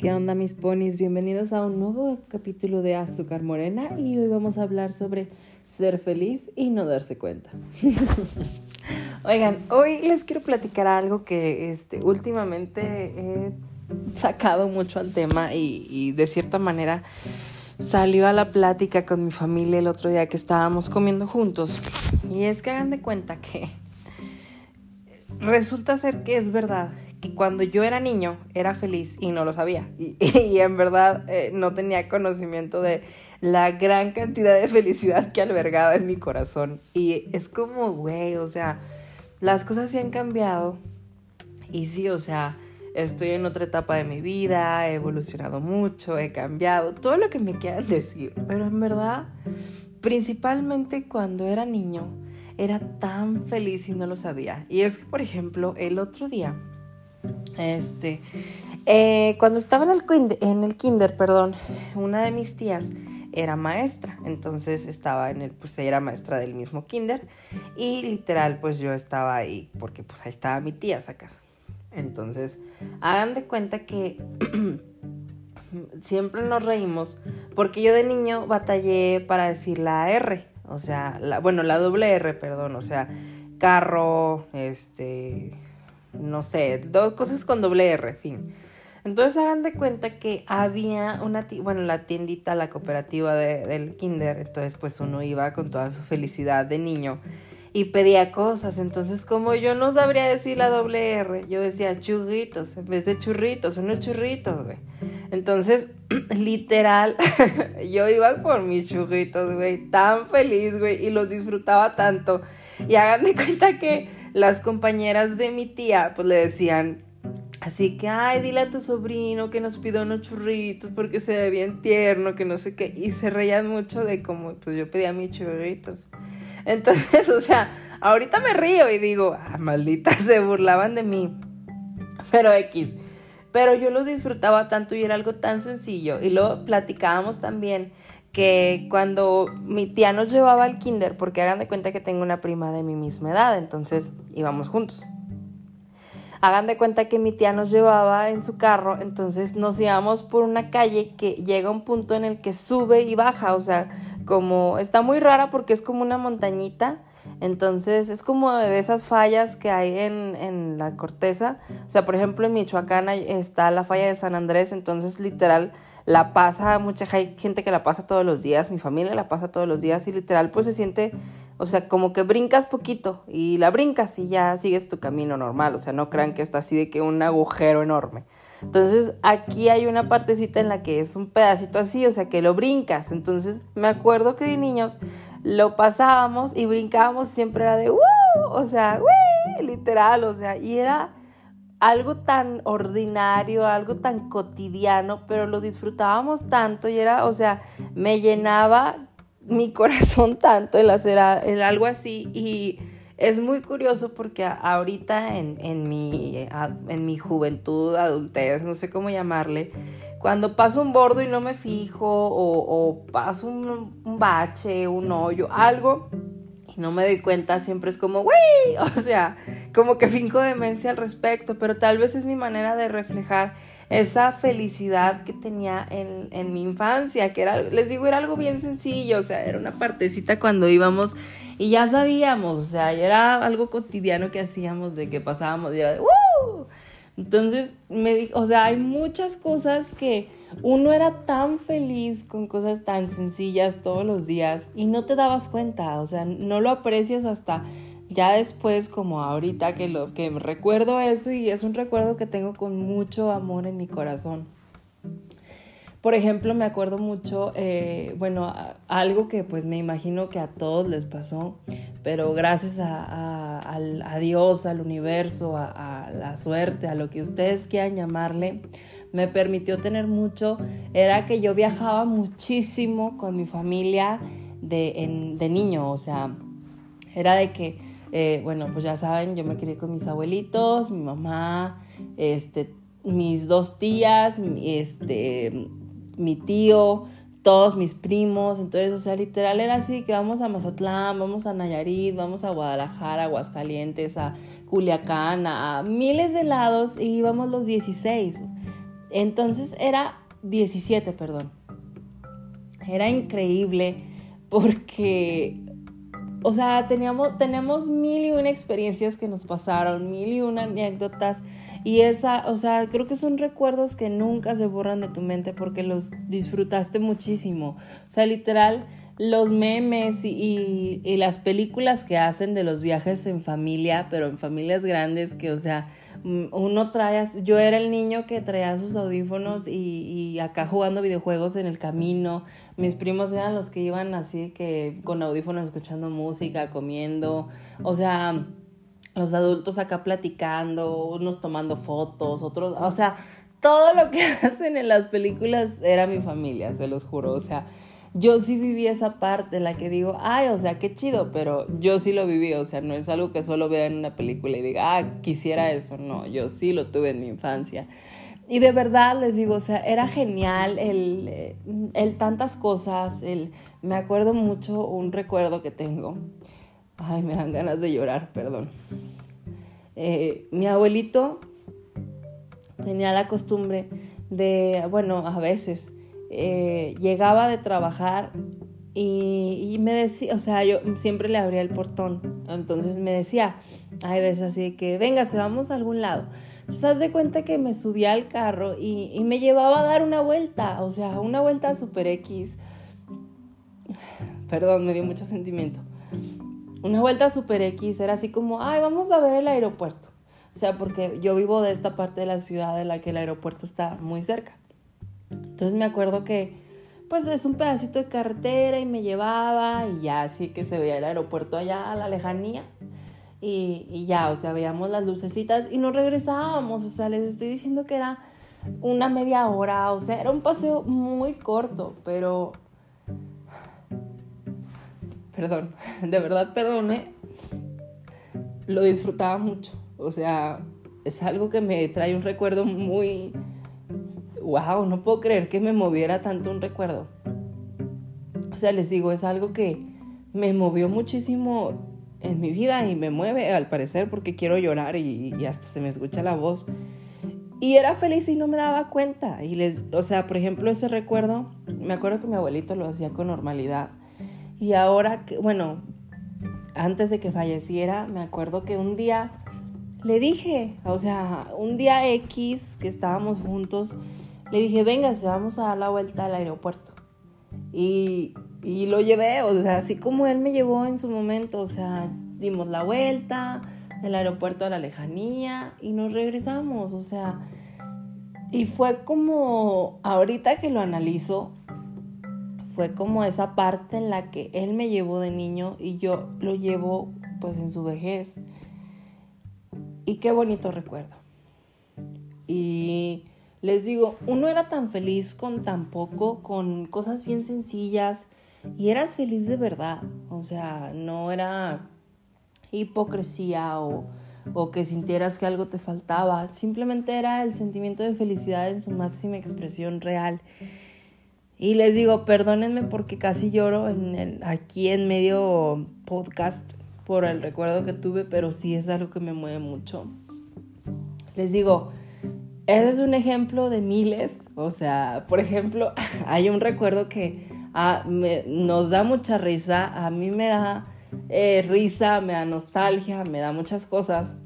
¿Qué onda mis ponis? Bienvenidos a un nuevo capítulo de Azúcar Morena y hoy vamos a hablar sobre ser feliz y no darse cuenta. Oigan, hoy les quiero platicar algo que este, últimamente he sacado mucho al tema y, y de cierta manera salió a la plática con mi familia el otro día que estábamos comiendo juntos. Y es que hagan de cuenta que resulta ser que es verdad que cuando yo era niño era feliz y no lo sabía. Y, en verdad eh, no tenía conocimiento de la gran cantidad de felicidad que albergaba en mi corazón. Y es como, güey, o sea, las cosas se han cambiado. Y sí, o sea, estoy en otra etapa de mi vida, he evolucionado mucho, he cambiado, todo lo que me quieran decir. Pero en verdad, principalmente cuando era niño, era tan feliz y no lo sabía. Y es que, por ejemplo, el otro día este, eh, cuando estaba en el, kinder, en el kinder, perdón, una de mis tías era maestra, entonces estaba en el, pues ella era maestra del mismo kinder y literal pues yo estaba ahí porque pues ahí estaba mi tía sacas. Entonces, hagan de cuenta que siempre nos reímos porque yo de niño batallé para decir la R, o sea, bueno, la doble R, perdón, o sea, carro, este, no sé, dos cosas con doble R, fin. Entonces hagan de cuenta que había una, bueno, la tiendita, la cooperativa del kinder, entonces pues uno iba con toda su felicidad de niño y pedía cosas, entonces como yo no sabría decir la doble R, yo decía churritos, en vez de churritos, unos churritos, güey. Entonces, literal, yo iba por mis churritos, güey, tan feliz, güey, y los disfrutaba tanto. Y hagan de cuenta que las compañeras de mi tía pues le decían, así que, ay, dile a tu sobrino que nos pida unos churritos porque se ve bien tierno, que no sé qué, y se reían mucho de cómo pues yo pedía mis churritos. Entonces, o sea, ahorita me río y digo, ah, maldita, se burlaban de mí. Pero X. Pero yo los disfrutaba tanto y era algo tan sencillo. Y luego platicábamos también que cuando mi tía nos llevaba al kinder, porque hagan de cuenta que tengo una prima de mi misma edad, entonces íbamos juntos. Hagan de cuenta que mi tía nos llevaba en su carro, entonces nos íbamos por una calle que llega un punto en el que sube y baja, o sea, como está muy rara porque es como una montañita, entonces es como de esas fallas que hay en, en la corteza, o sea, por ejemplo en Michoacán está la falla de San Andrés, entonces literal la pasa, mucha gente que la pasa todos los días, mi familia la pasa todos los días y literal pues se siente, o sea, como que brincas poquito y la brincas y ya sigues tu camino normal, o sea, no crean que está así de que un agujero enorme. Entonces aquí hay una partecita en la que es un pedacito así, o sea, que lo brincas. Entonces me acuerdo que de niños lo pasábamos y brincábamos, siempre era de ¡uh! O sea, ¡uy! Literal, o sea, y era algo tan ordinario, algo tan cotidiano, pero lo disfrutábamos tanto y era, o sea, me llenaba mi corazón tanto el hacer algo así. Y es muy curioso porque ahorita en, en, mi, en mi juventud, adultez, no sé cómo llamarle, cuando paso un bordo y no me fijo o, paso un, un bache, un hoyo, algo, no me doy cuenta, siempre es como, güey, o sea, como que finco demencia al respecto, pero tal vez es mi manera de reflejar esa felicidad que tenía en, en, mi infancia, que era, les digo, era algo bien sencillo, o sea, era una partecita cuando íbamos y ya sabíamos, o sea, era algo cotidiano que hacíamos de que pasábamos y. Entonces, me, o sea, hay muchas cosas que uno era tan feliz con cosas tan sencillas todos los días y no te dabas cuenta, o sea, no lo aprecias hasta ya después como ahorita que lo que recuerdo eso y es un recuerdo que tengo con mucho amor en mi corazón. Por ejemplo, me acuerdo mucho, eh, bueno, algo que pues me imagino que a todos les pasó, pero gracias a, Dios, al universo, a, a, la suerte, a lo que ustedes quieran llamarle, me permitió tener mucho, era que yo viajaba muchísimo con mi familia de, de niño, o sea, era de que, eh, bueno, pues ya saben, yo me crié con mis abuelitos, mi mamá, este, mis dos tías, este, mi tío, todos mis primos, entonces, o sea, literal era así que vamos a Mazatlán, vamos a Nayarit, vamos a Guadalajara, Aguascalientes, a Culiacán, a miles de lados y íbamos los 16. Entonces era 17, perdón. Era increíble porque, o sea, teníamos, tenemos mil y una experiencias que nos pasaron, mil y una anécdotas. Y esa, o sea, creo que son recuerdos que nunca se borran de tu mente porque los disfrutaste muchísimo. O sea, literal, los memes y, y, las películas que hacen de los viajes en familia, pero en familias grandes, que, o sea, mm, uno trae, yo era el niño que traía sus audífonos y, y, acá jugando videojuegos en el camino, mis primos eran los que iban así que con audífonos escuchando música, comiendo, o sea, los adultos acá platicando, unos tomando fotos, otros, o sea, todo lo que hacen en las películas era mi familia, se los juro, o sea, yo sí viví esa parte en la que digo, ay, o sea, qué chido, pero yo sí lo viví, o sea, no es algo que solo vea en una película y diga, ah, quisiera eso, no, yo sí lo tuve en mi infancia. Y de verdad les digo, o sea, era genial el, el tantas cosas, el, me acuerdo mucho un recuerdo que tengo. Ay, me dan ganas de llorar, perdón. Eh, mi abuelito tenía la costumbre de, bueno, a veces, eh, llegaba de trabajar y, me decía, o sea, yo siempre le abría el portón. Entonces me decía, hay veces así que, venga, se vamos a algún lado. Entonces, haz de cuenta que me subía al carro y, me llevaba a dar una vuelta, o sea, una vuelta super X. Perdón, me dio mucho sentimiento. Una vuelta super X, era así como, ay, vamos a ver el aeropuerto. O sea, porque yo vivo de esta parte de la ciudad en la que el aeropuerto está muy cerca. Entonces me acuerdo que pues es un pedacito de carretera y me llevaba y ya así que se veía el aeropuerto allá a la lejanía. Y, ya, o sea, veíamos las lucecitas y nos regresábamos, o sea, les estoy diciendo que era una media hora, o sea, era un paseo muy corto, pero... Perdón, de verdad perdone, lo disfrutaba mucho, o sea, es algo que me trae un recuerdo muy wow, no puedo creer que me moviera tanto un recuerdo. O sea, les digo, es algo que me movió muchísimo en mi vida y me mueve al parecer porque quiero llorar y, hasta se me escucha la voz. Y era feliz y no me daba cuenta. Y les, o sea, por ejemplo, ese recuerdo, me acuerdo que mi abuelito lo hacía con normalidad. Y ahora que, bueno, antes de que falleciera, me acuerdo que un día le dije, o sea, un día X que estábamos juntos, le dije, venga, vamos a dar la vuelta al aeropuerto. Y, y lo llevé, o sea, así como él me llevó en su momento, o sea, dimos la vuelta, el aeropuerto a la lejanía y nos regresamos, o sea, y fue como, ahorita que lo analizo, fue como esa parte en la que él me llevó de niño y yo lo llevo pues en su vejez. Y qué bonito recuerdo. Y les digo, uno era tan feliz con tan poco, con cosas bien sencillas, y eras feliz de verdad. O sea, no era hipocresía o, o que sintieras que algo te faltaba. Simplemente era el sentimiento de felicidad en su máxima expresión real. Y les digo, perdónenme porque casi lloro en el, aquí en medio podcast por el recuerdo que tuve, pero sí es algo que me mueve mucho. Les digo, ese es un ejemplo de miles. O sea, por ejemplo, hay un recuerdo que ah, nos da mucha risa. A mí me da eh, risa, me da nostalgia, me da muchas cosas.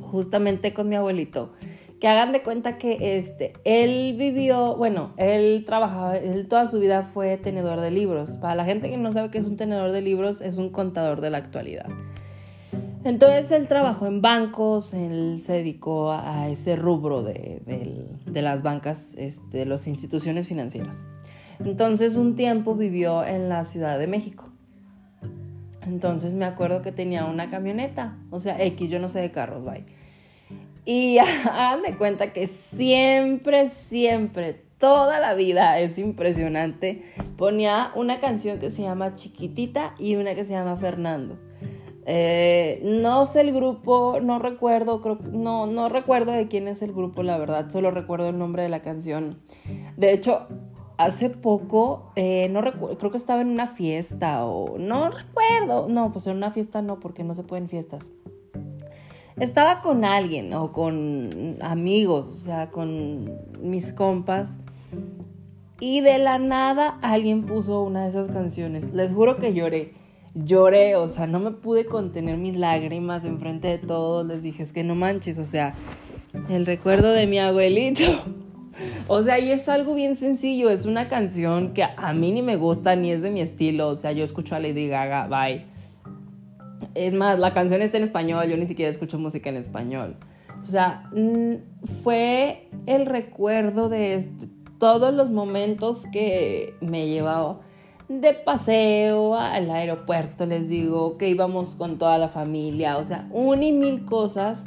Justamente con mi abuelito. Que hagan de cuenta que este, él vivió, bueno, él trabajaba, él toda su vida fue tenedor de libros. Para la gente que no sabe qué es un tenedor de libros, es un contador de la actualidad. Entonces él trabajó en bancos, él se dedicó a ese rubro de, las bancas, este, de las instituciones financieras. Entonces un tiempo vivió en la Ciudad de México. Entonces me acuerdo que tenía una camioneta, o sea, X, yo no sé de carros, bye. Y me cuenta que siempre, siempre, toda la vida, es impresionante, ponía una canción que se llama Chiquitita y una que se llama Fernando. Eh, no sé el grupo, no recuerdo, no, no recuerdo de quién es el grupo, la verdad, solo recuerdo el nombre de la canción. De hecho, hace poco, eh, no creo que estaba en una fiesta o no recuerdo, no, pues en una fiesta no, porque no se pueden fiestas. estaba con alguien o con amigos, o sea, con mis compas. Y de la nada alguien puso una de esas canciones. Les juro que lloré. Lloré, o sea, no me pude contener mis lágrimas enfrente de todos. Les dije, es que no manches, o sea, el recuerdo de mi abuelito. O sea, y es algo bien sencillo, es una canción que a mí ni me gusta ni es de mi estilo, o sea, yo escucho a Lady Gaga, bye. Es más, la canción está en español, yo ni siquiera escucho música en español. O sea, mm, fue el recuerdo de todos los momentos que me he llevado de paseo al aeropuerto, les digo, que íbamos con toda la familia, o sea, un y mil cosas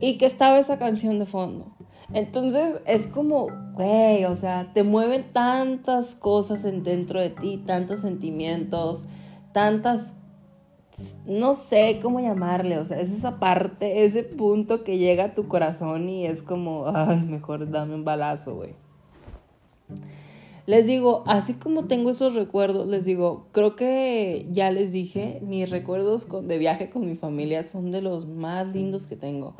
y que estaba esa canción de fondo. Entonces es como, güey, o sea, te mueven tantas cosas en dentro de ti, tantos sentimientos, tantas, no sé cómo llamarle, o sea, es esa parte, ese punto que llega a tu corazón y es como, ay, mejor dame un balazo, güey. Les digo, así como tengo esos recuerdos, les digo, creo que ya les dije, mis recuerdos de viaje con mi familia son de los más lindos que tengo.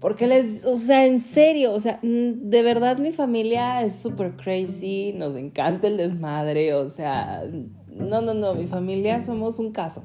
Porque les, o sea, en serio, o sea, de verdad mi familia es súper crazy, nos encanta el desmadre, o sea, no, no, no, mi familia somos un caso.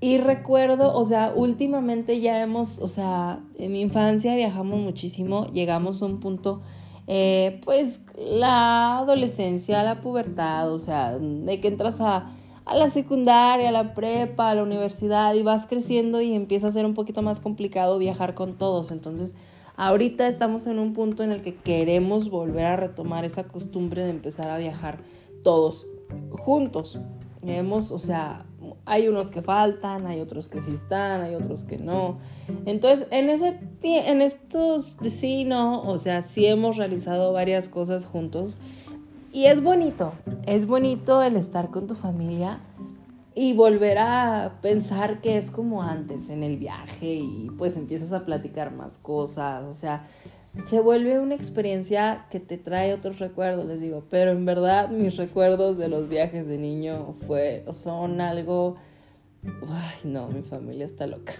Y recuerdo, o sea, últimamente ya hemos, o sea, en mi infancia viajamos muchísimo, llegamos a un punto, eh, pues, la adolescencia, la pubertad, o sea, de que entras a a la secundaria, a la prepa, a la universidad y vas creciendo y empieza a ser un poquito más complicado viajar con todos. Entonces, ahorita estamos en un punto en el que queremos volver a retomar esa costumbre de empezar a viajar todos juntos. Hemos, o sea, hay unos que faltan, hay otros que sí están, hay otros que no. Entonces, en ese en estos sí no, o sea, sí hemos realizado varias cosas juntos y es bonito, es bonito el estar con tu familia y volver a pensar que es como antes en el viaje y pues empiezas a platicar más cosas, o sea, se vuelve una experiencia que te trae otros recuerdos, les digo, pero en verdad mis recuerdos de los viajes de niño fue, son algo, ay no, mi familia está loca.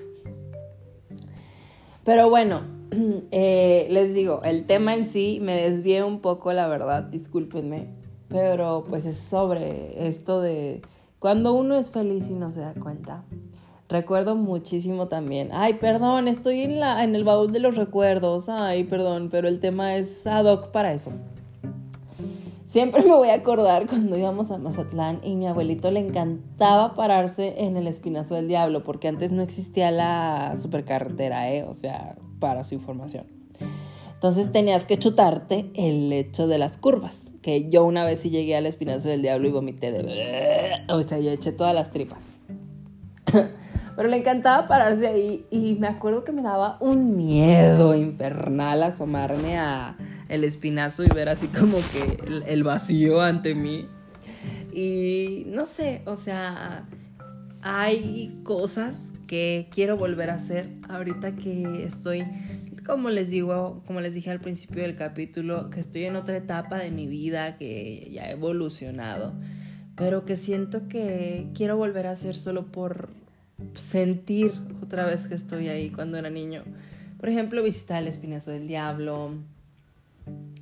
Pero bueno, eh, les digo, el tema en sí me desvié un poco, la verdad, discúlpenme, pero pues es sobre esto de cuando uno es feliz y no se da cuenta. Recuerdo muchísimo también. Ay, perdón, estoy en, la, en el baúl de los recuerdos. Ay, perdón, pero el tema es ad hoc para eso. Siempre me voy a acordar cuando íbamos a Mazatlán y mi abuelito le encantaba pararse en el Espinazo del Diablo, porque antes no existía la supercarretera, ¿eh? O sea, para su información. Entonces tenías que chutarte el lecho de las curvas, que yo una vez sí llegué al Espinazo del Diablo y vomité de... O sea, yo eché todas las tripas. Pero le encantaba pararse ahí y me acuerdo que me daba un miedo infernal asomarme a el espinazo y ver así como que el, vacío ante mí. Y no sé, o sea, hay cosas que quiero volver a hacer ahorita que estoy, como les digo, como les dije al principio del capítulo, que estoy en otra etapa de mi vida, que ya he evolucionado, pero que siento que quiero volver a hacer solo por sentir otra vez que estoy ahí cuando era niño. Por ejemplo, visitar el Espinazo del Diablo,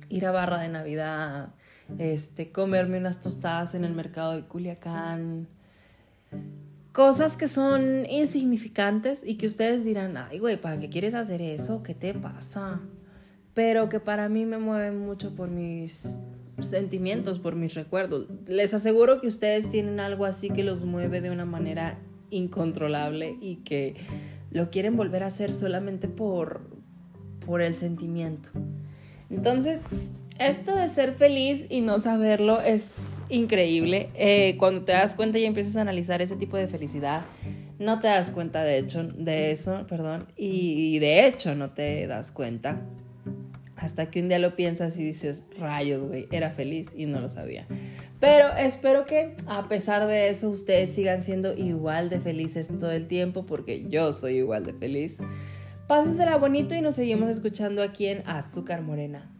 ir a Barra de Navidad, este, comerme unas tostadas en el mercado de Culiacán. Cosas que son insignificantes y que ustedes dirán, ay, güey, ¿para qué quieres hacer eso? ¿Qué te pasa? Pero que para mí me mueven mucho por mis sentimientos, por mis recuerdos. Les aseguro que ustedes tienen algo así que los mueve de una manera incontrolable y que lo quieren volver a hacer solamente por, por el sentimiento. Entonces, esto de ser feliz y no saberlo es increíble. Eh, cuando te das cuenta y empiezas a analizar ese tipo de felicidad, no te das cuenta de hecho de eso, perdón, y de hecho no te das cuenta hasta que un día lo piensas y dices, rayos, güey, era feliz y no lo sabía. Pero espero que a pesar de eso ustedes sigan siendo igual de felices todo el tiempo porque yo soy igual de feliz. Pásensela bonito y nos seguimos escuchando aquí en Azúcar Morena.